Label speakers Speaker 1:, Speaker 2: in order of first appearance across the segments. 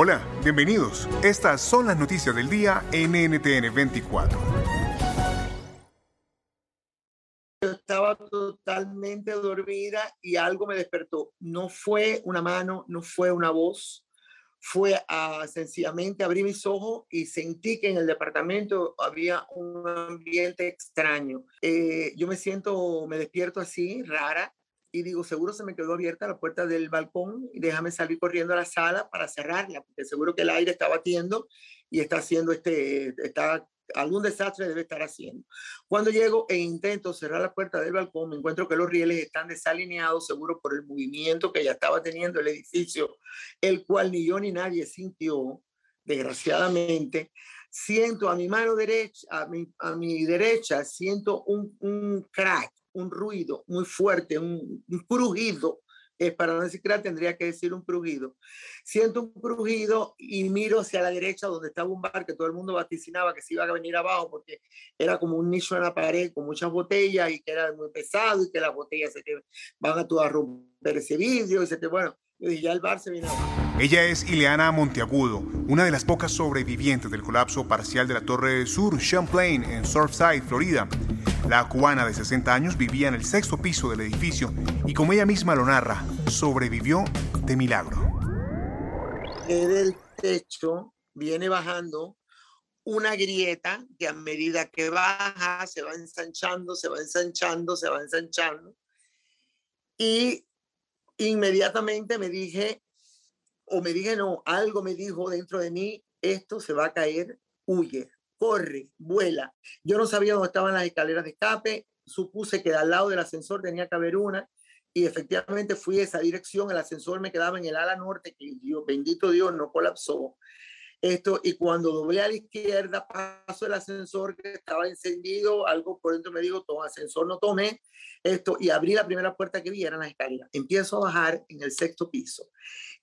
Speaker 1: Hola, bienvenidos. Estas son las noticias del día en NTN 24.
Speaker 2: Yo estaba totalmente dormida y algo me despertó. No fue una mano, no fue una voz, fue a sencillamente abrir mis ojos y sentí que en el departamento había un ambiente extraño. Eh, yo me siento, me despierto así, rara, y digo, seguro se me quedó abierta la puerta del balcón y déjame salir corriendo a la sala para cerrarla, porque seguro que el aire está batiendo y está haciendo este, está, algún desastre debe estar haciendo. Cuando llego e intento cerrar la puerta del balcón, me encuentro que los rieles están desalineados, seguro por el movimiento que ya estaba teniendo el edificio, el cual ni yo ni nadie sintió, desgraciadamente. Siento a mi mano derecha, a mi, a mi derecha, siento un, un crack un ruido muy fuerte, un, un crujido, eh, para no decir que tendría que decir un crujido. Siento un crujido y miro hacia la derecha donde estaba un bar que todo el mundo vaticinaba que se iba a venir abajo porque era como un nicho en la pared con muchas botellas y que era muy pesado y que las botellas se te van a, a romper ese vidrio y se te, bueno, y ya el bar se viene abajo.
Speaker 1: Ella es Ileana Monteagudo, una de las pocas sobrevivientes del colapso parcial de la Torre Sur Champlain en Surfside, Florida. La cubana de 60 años vivía en el sexto piso del edificio y como ella misma lo narra, sobrevivió de milagro.
Speaker 2: Del techo viene bajando una grieta que a medida que baja se va ensanchando, se va ensanchando, se va ensanchando. Y inmediatamente me dije, o me dije no, algo me dijo dentro de mí, esto se va a caer, huye corre, vuela. Yo no sabía dónde estaban las escaleras de escape, supuse que al lado del ascensor tenía que haber una y efectivamente fui a esa dirección, el ascensor me quedaba en el ala norte, que Dios, bendito Dios, no colapsó. Esto, y cuando doblé a la izquierda, paso el ascensor que estaba encendido, algo por dentro me dijo, toma ascensor, no tomé esto, y abrí la primera puerta que vi, eran las escaleras. Empiezo a bajar en el sexto piso,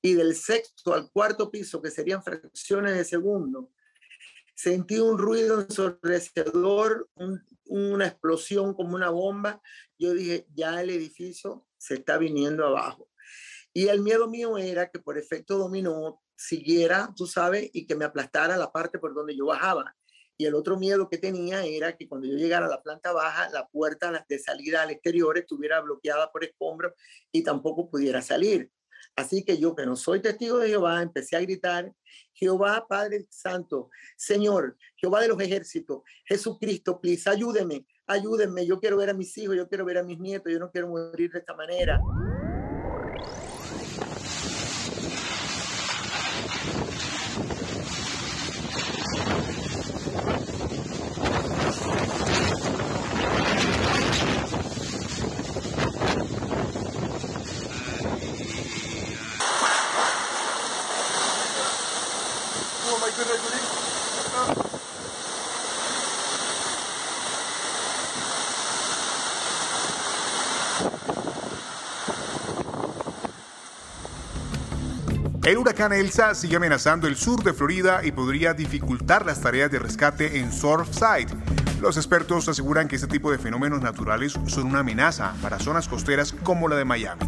Speaker 2: y del sexto al cuarto piso, que serían fracciones de segundo, Sentí un ruido ensordecedor, una explosión como una bomba. Yo dije, ya el edificio se está viniendo abajo. Y el miedo mío era que por efecto dominó siguiera, tú sabes, y que me aplastara la parte por donde yo bajaba. Y el otro miedo que tenía era que cuando yo llegara a la planta baja, la puerta de salida al exterior estuviera bloqueada por escombros y tampoco pudiera salir. Así que yo, que no soy testigo de Jehová, empecé a gritar, Jehová Padre Santo, Señor, Jehová de los ejércitos, Jesucristo, please, ayúdeme, ayúdenme, yo quiero ver a mis hijos, yo quiero ver a mis nietos, yo no quiero morir de esta manera.
Speaker 1: El huracán Elsa sigue amenazando el sur de Florida y podría dificultar las tareas de rescate en Surfside. Los expertos aseguran que este tipo de fenómenos naturales son una amenaza para zonas costeras como la de Miami.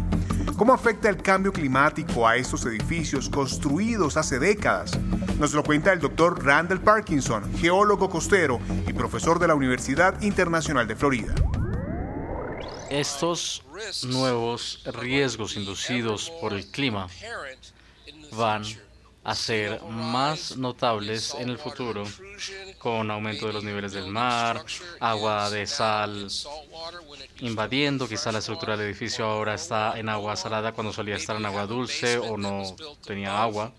Speaker 1: ¿Cómo afecta el cambio climático a estos edificios construidos hace décadas? Nos lo cuenta el doctor Randall Parkinson, geólogo costero y profesor de la Universidad Internacional de Florida.
Speaker 3: Estos nuevos riesgos inducidos por el clima van a ser más notables en el futuro con aumento de los niveles del mar, agua de sal invadiendo, quizá la estructura del edificio ahora está en agua salada cuando solía estar en agua dulce o no tenía agua.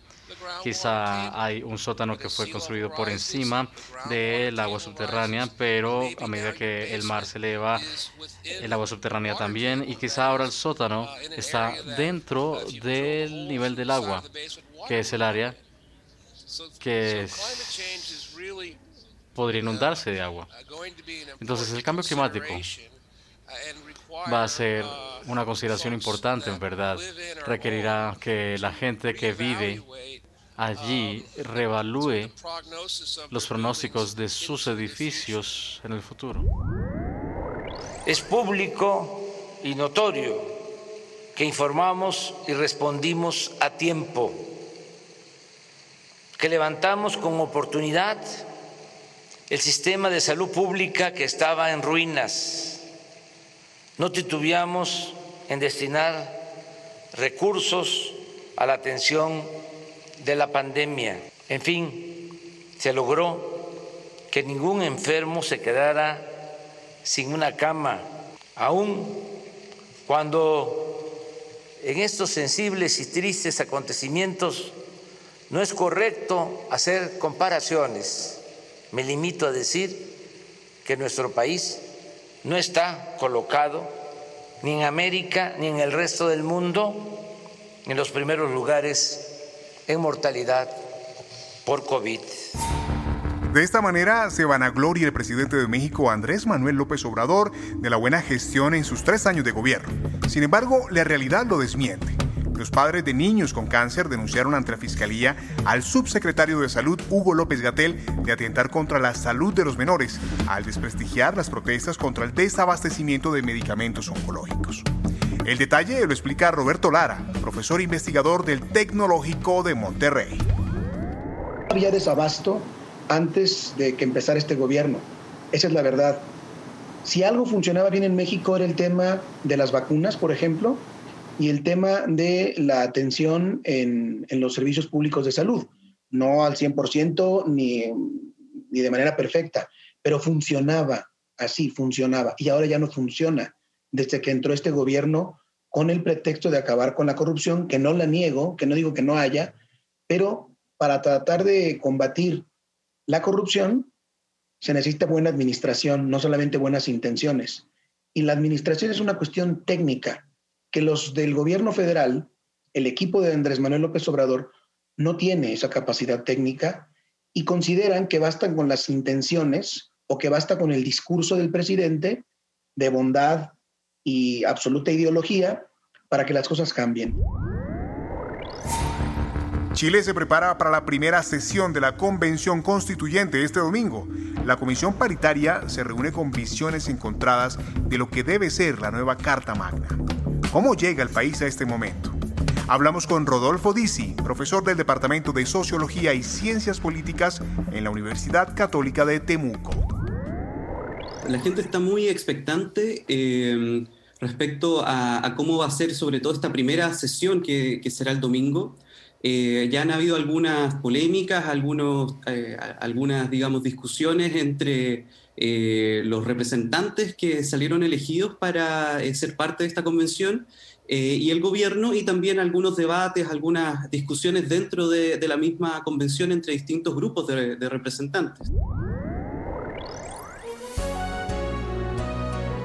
Speaker 3: Quizá hay un sótano que fue construido por encima del agua subterránea, pero a medida que el mar se eleva, el agua subterránea también, y quizá ahora el sótano está dentro del nivel del agua, que es el área que podría inundarse de agua. Entonces el cambio climático va a ser una consideración importante, en verdad. Requerirá que la gente que vive allí reevalúe los pronósticos de sus edificios en el futuro.
Speaker 4: Es público y notorio que informamos y respondimos a tiempo, que levantamos con oportunidad el sistema de salud pública que estaba en ruinas. No titubeamos en destinar recursos a la atención de la pandemia. En fin, se logró que ningún enfermo se quedara sin una cama, aun cuando en estos sensibles y tristes acontecimientos no es correcto hacer comparaciones. Me limito a decir que nuestro país no está colocado ni en América ni en el resto del mundo en los primeros lugares en mortalidad por COVID.
Speaker 1: De esta manera se vanagloria el presidente de México, Andrés Manuel López Obrador, de la buena gestión en sus tres años de gobierno. Sin embargo, la realidad lo desmiente. Los padres de niños con cáncer denunciaron ante la Fiscalía al subsecretario de Salud, Hugo López Gatel, de atentar contra la salud de los menores, al desprestigiar las protestas contra el desabastecimiento de medicamentos oncológicos. El detalle lo explica Roberto Lara, profesor investigador del Tecnológico de Monterrey.
Speaker 5: Había desabasto antes de que empezara este gobierno. Esa es la verdad. Si algo funcionaba bien en México era el tema de las vacunas, por ejemplo, y el tema de la atención en, los servicios públicos de salud. No al 100% ni, ni de manera perfecta, pero funcionaba, así funcionaba. Y ahora ya no funciona desde que entró este gobierno con el pretexto de acabar con la corrupción, que no la niego, que no digo que no haya, pero para tratar de combatir la corrupción se necesita buena administración, no solamente buenas intenciones. Y la administración es una cuestión técnica que los del gobierno federal, el equipo de Andrés Manuel López Obrador, no tiene esa capacidad técnica y consideran que bastan con las intenciones o que basta con el discurso del presidente de bondad, y absoluta ideología para que las cosas cambien.
Speaker 1: Chile se prepara para la primera sesión de la Convención Constituyente este domingo. La Comisión Paritaria se reúne con visiones encontradas de lo que debe ser la nueva Carta Magna. ¿Cómo llega el país a este momento? Hablamos con Rodolfo Disi, profesor del Departamento de Sociología y Ciencias Políticas en la Universidad Católica de Temuco.
Speaker 6: La gente está muy expectante. Eh, respecto a, cómo va a ser sobre todo esta primera sesión que, será el domingo. Eh, ya han habido algunas polémicas, algunos, eh, algunas, digamos, discusiones entre eh, los representantes que salieron elegidos para ser parte de esta convención y el gobierno, y también algunos debates, algunas discusiones dentro de, la misma convención entre distintos grupos de representantes.